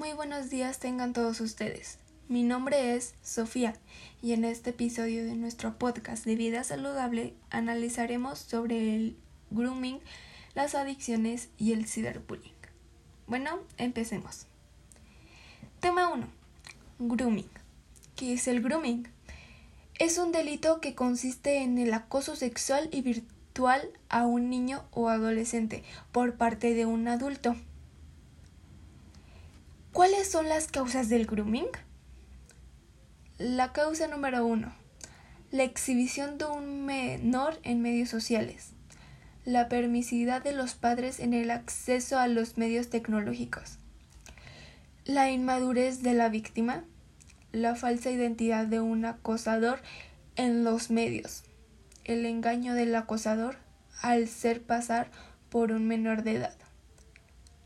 Muy buenos días tengan todos ustedes. Mi nombre es Sofía y en este episodio de nuestro podcast de vida saludable analizaremos sobre el grooming, las adicciones y el ciberbullying. Bueno, empecemos. Tema 1. Grooming. ¿Qué es el grooming? Es un delito que consiste en el acoso sexual y virtual a un niño o adolescente por parte de un adulto ¿Cuáles son las causas del grooming? La causa número uno. La exhibición de un menor en medios sociales. La permisividad de los padres en el acceso a los medios tecnológicos. La inmadurez de la víctima. La falsa identidad de un acosador en los medios. El engaño del acosador al ser pasar por un menor de edad.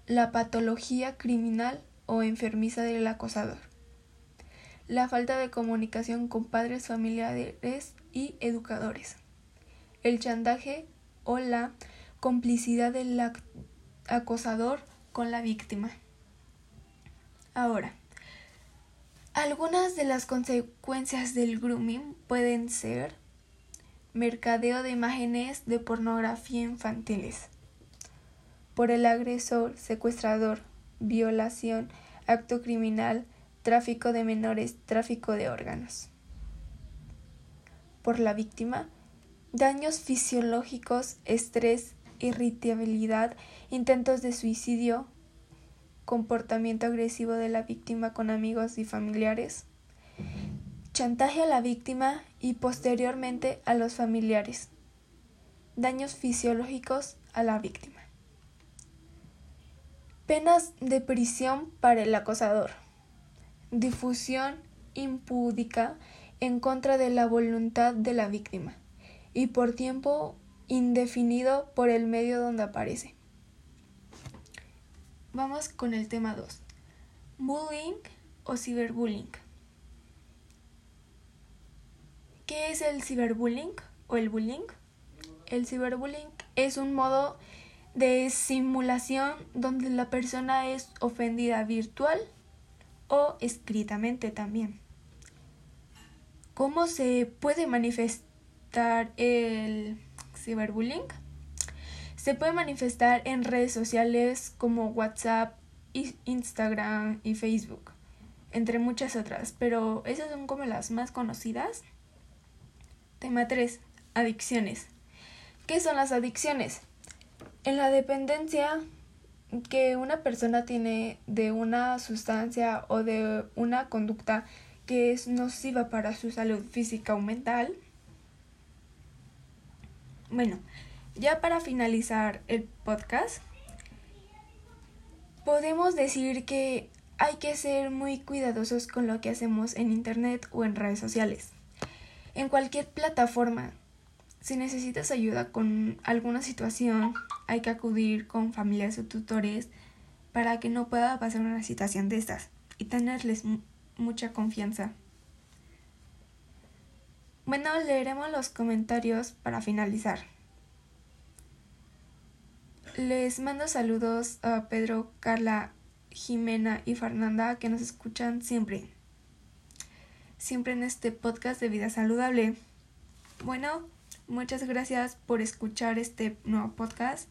La patología criminal o enfermiza del acosador. La falta de comunicación con padres, familiares y educadores. El chantaje o la complicidad del acosador con la víctima. Ahora, algunas de las consecuencias del grooming pueden ser mercadeo de imágenes de pornografía infantiles por el agresor, secuestrador, violación, acto criminal, tráfico de menores, tráfico de órganos. Por la víctima, daños fisiológicos, estrés, irritabilidad, intentos de suicidio, comportamiento agresivo de la víctima con amigos y familiares, chantaje a la víctima y posteriormente a los familiares, daños fisiológicos a la víctima. Penas de prisión para el acosador. Difusión impúdica en contra de la voluntad de la víctima y por tiempo indefinido por el medio donde aparece. Vamos con el tema 2. Bullying o ciberbullying. ¿Qué es el ciberbullying o el bullying? El ciberbullying es un modo de simulación donde la persona es ofendida virtual o escritamente también. ¿Cómo se puede manifestar el ciberbullying? Se puede manifestar en redes sociales como WhatsApp, Instagram y Facebook, entre muchas otras, pero esas son como las más conocidas. Tema 3. Adicciones. ¿Qué son las adicciones? En la dependencia que una persona tiene de una sustancia o de una conducta que es nociva para su salud física o mental. Bueno, ya para finalizar el podcast, podemos decir que hay que ser muy cuidadosos con lo que hacemos en Internet o en redes sociales. En cualquier plataforma, si necesitas ayuda con alguna situación, hay que acudir con familias o tutores para que no pueda pasar una situación de estas y tenerles mucha confianza. Bueno, leeremos los comentarios para finalizar. Les mando saludos a Pedro, Carla, Jimena y Fernanda que nos escuchan siempre. Siempre en este podcast de vida saludable. Bueno, Muchas gracias por escuchar este nuevo podcast.